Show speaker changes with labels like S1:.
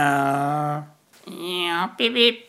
S1: Yeah. Yeah, beep beep.